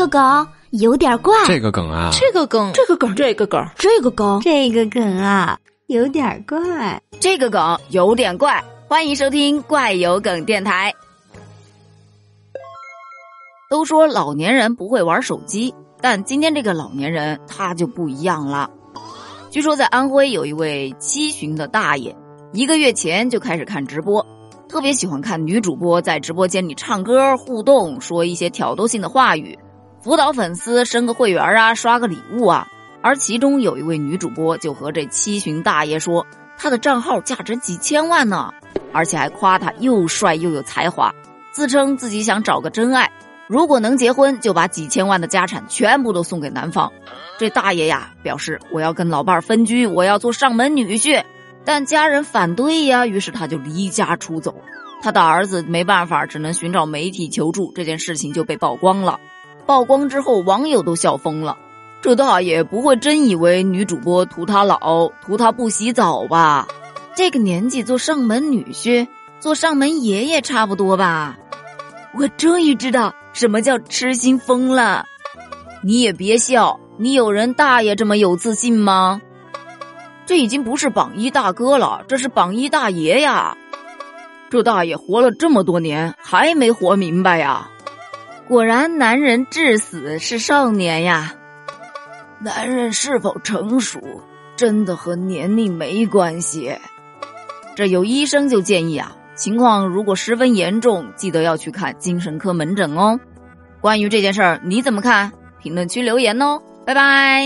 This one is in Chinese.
个梗有点怪，这个梗啊，这个梗，这个梗，这个梗，这个梗，这个梗啊，有点怪，这个梗有点怪。欢迎收听怪有梗电台。都说老年人不会玩手机，但今天这个老年人他就不一样了。据说在安徽有一位七旬的大爷，一个月前就开始看直播，特别喜欢看女主播在直播间里唱歌互动，说一些挑逗性的话语，辅导粉丝升个会员啊，刷个礼物啊。而其中有一位女主播就和这七旬大爷说，他的账号价值几千万呢，而且还夸他又帅又有才华，自称自己想找个真爱。如果能结婚，就把几千万的家产全部都送给男方。这大爷呀表示我要跟老伴儿分居，我要做上门女婿，但家人反对呀，于是他就离家出走。他的儿子没办法，只能寻找媒体求助。这件事情就被曝光了。曝光之后，网友都笑疯了。这大爷不会真以为女主播图他老，图他不洗澡吧？这个年纪做上门女婿，做上门爷爷差不多吧？我终于知道。什么叫痴心疯了？你也别笑，你有人大爷这么有自信吗？这已经不是榜一大哥了，这是榜一大爷呀！这大爷活了这么多年，还没活明白呀！果然，男人至死是少年呀！男人是否成熟，真的和年龄没关系。这有医生就建议啊。情况如果十分严重，记得要去看精神科门诊哦。关于这件事儿，你怎么看？评论区留言哦，拜拜。